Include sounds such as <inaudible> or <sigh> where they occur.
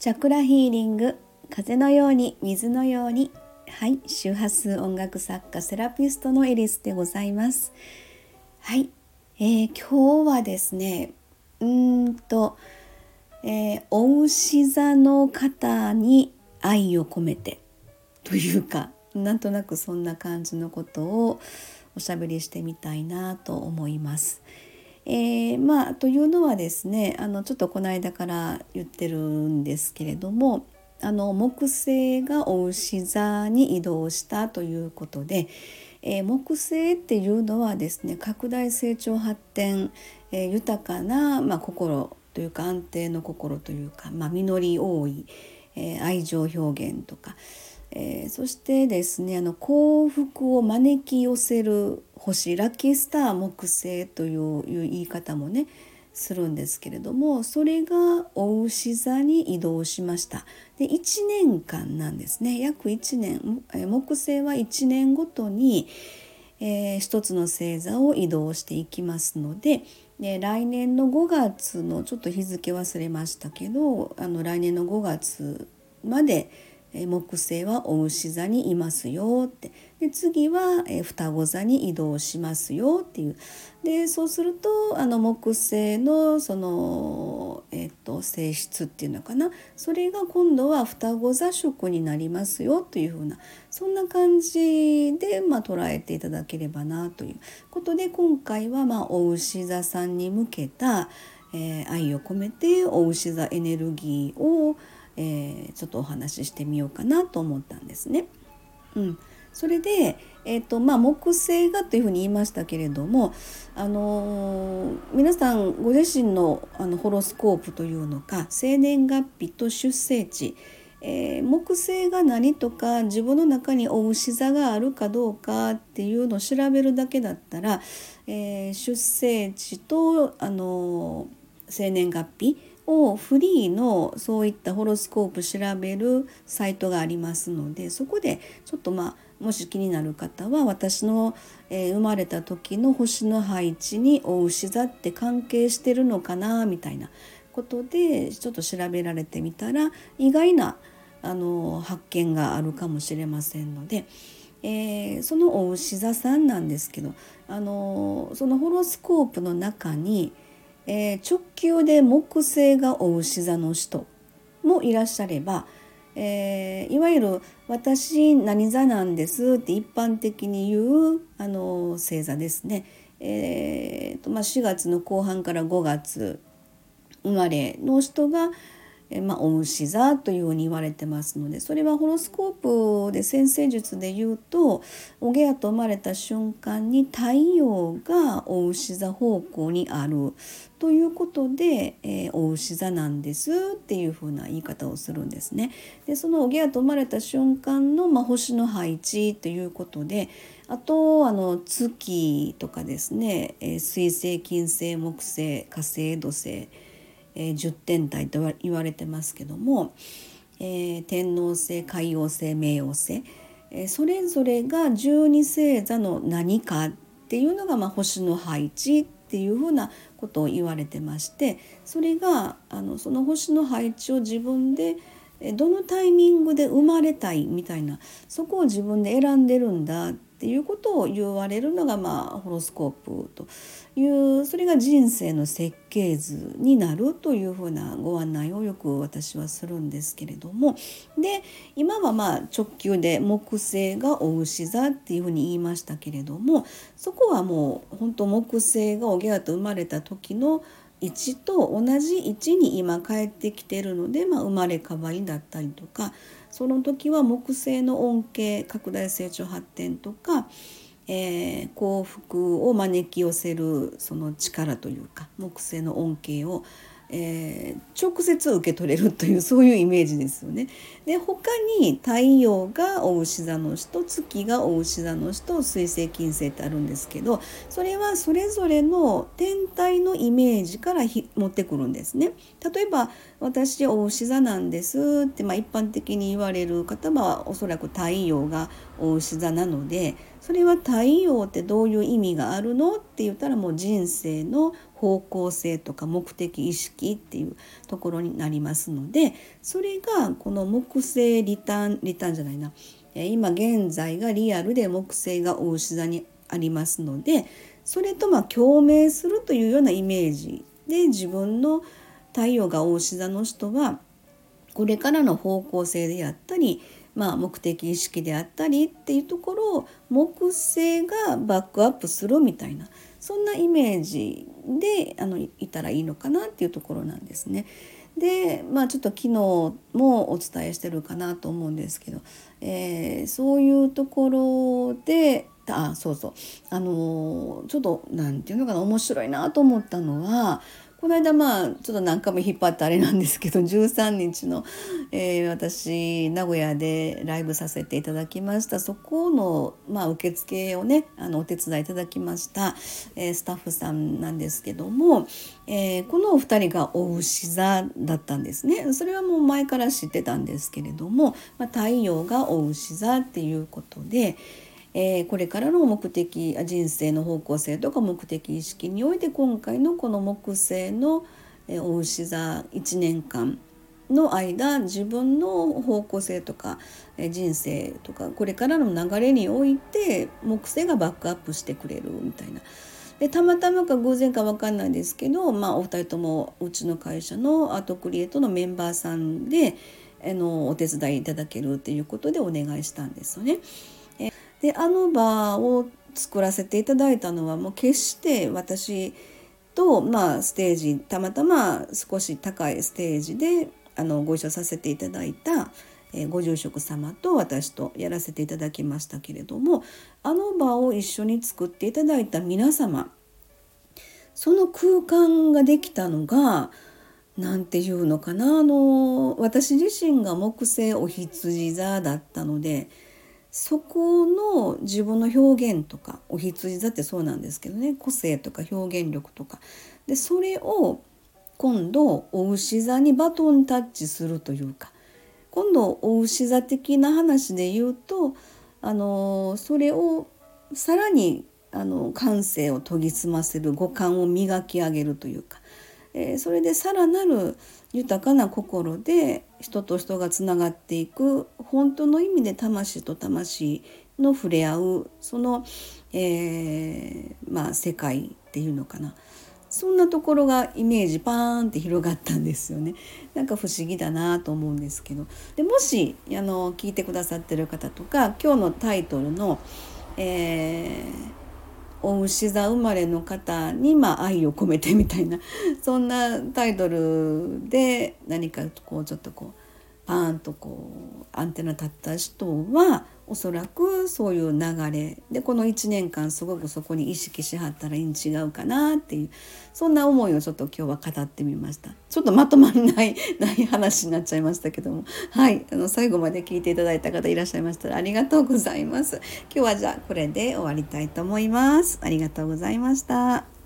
チャクラヒーリング風のように水のようにはい周波数音楽作家セラピストのエリスでございますはい、えー、今日はですねうんと、えー、お牛座の方に愛を込めてというかなんとなくそんな感じのことをおしゃべりしてみたいなと思います。えー、まあというのはですねあのちょっとこの間から言ってるんですけれどもあの木星がお牛座に移動したということで、えー、木星っていうのはですね拡大成長発展、えー、豊かな、まあ、心というか安定の心というか、まあ、実り多い、えー、愛情表現とか、え、そしてですねあの幸福を招き寄せる星ラッキースター木星という言い方もねするんですけれどもそれがお牛座に移動しました。で1年間なんですね。約1年木星は1年ごとに、えー、一つの星座を移動していきますのでで来年の5月のちょっと日付忘れましたけどあの来年の5月まで木星はお牛座にいますよって。で次は双子座に移動しますよっていう。でそうするとあの木星のその、えっと、性質っていうのかな。それが今度は双子座色になりますよというふうなそんな感じで、まあ、捉えていただければなという。ことで今回は、まあ、お牛座さんに向けた、えー、愛を込めてお牛座エネルギーをえー、ちょっとお話ししてみようかなと思ったんですね。うん、それで、えーとまあ、木星がというふうに言いましたけれども、あのー、皆さんご自身のあのホロスコープというのか生年月日と出生地、えー、木星が何とか自分の中にお牛座があるかどうかっていうのを調べるだけだったら、えー、出生地と、あの生年月日をフリーのそういったホロスコープ調べるサイトがありますのでそこでちょっとまあもし気になる方は私の、え、生まれた時の星の配置にお牛座って関係してるのかなみたいなことでちょっと調べられてみたら意外なあの発見があるかもしれませんので、えー、そのお牛座さんなんですけどあのそのホロスコープの中に「えー、直球で木星が追う牛座の人もいらっしゃれば、えー、いわゆる「私何座なんです」って一般的に言うあの星座ですね。えーとまあ、4月の後半から5月生まれの人がまあ、お牛座というふうに言われてますのでそれはホロスコープで先生術で言うとおげやと生まれた瞬間に太陽がお牛座方向にあるということで、えー、お牛座なんですっていうふうな言い方をするんですね。でそのおげやと生まれた瞬間の、まあ、星の配置ということであとあの月とかですね、えー、水星金星木星火星土星えー、10天体と言われてますけども、えー、天王星海王星冥王星、えー、それぞれが十二星座の何かっていうのが、まあ、星の配置っていうふうなことを言われてましてそれがあのその星の配置を自分でどのタイミングで生まれたいみたいなそこを自分で選んでるんだってていうことを言われるのが、まあ、ホロスコープというそれが人生の設計図になるというふうなご案内をよく私はするんですけれども。で今はまあ直球で木星がお牛座っていうふうに言いましたけれどもそこはもう本当木星がおぎゃと生まれた時の位置と同じ位置に今帰ってきてるので、まあ、生まれ変わりだったりとかその時は木星の恩恵拡大成長発展とか、えー、幸福を招き寄せるその力というか木星の恩恵をえー、直接受け取れるというそういうイメージですよね。で他に太陽がお牛座の人月がお牛座の人水星金星ってあるんですけどそれはそれぞれの天体のイメージから持ってくるんですね。例えば私お牛座なんですって、まあ、一般的に言われる方はおそらく太陽がお牛座なのでそれは太陽ってどういう意味があるのって言ったらもう人生の方向性とか目的意識っていうところになりますのでそれがこの木星リターンリターンじゃないな。今現在がリアルで木星がお牛座にありますのでそれとま共鳴するというようなイメージで自分の太陽がお牛座の人はこれからの方向性であったり、まあ、目的意識であったりっていうところを木星がバックアップするみたいなそんなイメージであのいたらいいのかなっていうところなんですね。でまあちょっと昨日もお伝えしてるかなと思うんですけど、えー、そういうところであそうそうあのー、ちょっと何て言うのかな面白いなと思ったのはこの間まあちょっと何回も引っ張ってあれなんですけど <laughs> 13日の、えー、私名古屋でライブさせていただきましたそこの、まあ、受付をねあのお手伝いいただきました、えー、スタッフさんなんですけども、えー、このお二人がお牛座だったんですねそれはもう前から知ってたんですけれども、まあ、太陽がお牛座っていうことで。えー、これからの目的人生の方向性とか目的意識において今回のこの木星の、えー、お牛座1年間の間自分の方向性とか、えー、人生とかこれからの流れにおいて木星がバックアップしてくれるみたいな。でたまたまか偶然か分かんないですけど、まあ、お二人ともうちの会社のアートクリエイトのメンバーさんであのお手伝いいただけるっていうことでお願いしたんですよね。であの場を作らせていただいたのはもう決して私と、まあ、ステージたまたま少し高いステージであのご一緒させていただいた、えー、ご住職様と私とやらせていただきましたけれどもあの場を一緒に作っていただいた皆様その空間ができたのが何て言うのかなあの私自身が木星お羊座だったので。そこの自分の表現とかお羊座ってそうなんですけどね個性とか表現力とか。でそれを今度お牛座にバトンタッチするというか今度お牛座的な話で言うとあのそれをさらにあの感性を研ぎ澄ませる五感を磨き上げるというか、えー、それでさらなる豊かな心で人と人がつながっていく本当の意味で魂と魂の触れ合うその、えー、まあ、世界っていうのかな。そんなところがイメージパーンって広がったんですよね。なんか不思議だなと思うんですけど。でもしあの聞いてくださってる方とか今日のタイトルの、えーお牛座生まれの方に、まあ、愛を込めてみたいなそんなタイトルで何かこうちょっとこうパーンとこうアンテナ立った人はおそらくそういう流れでこの1年間すごくそこに意識しはったらいいん違うかなっていうそんな思いをちょっと今日は語ってみました。ちょっとまとまんないない話になっちゃいましたけども。はいあの最後まで聞いていただいた方いらっしゃいましたらありがとうございます。今日はじゃあこれで終わりたいと思います。ありがとうございました。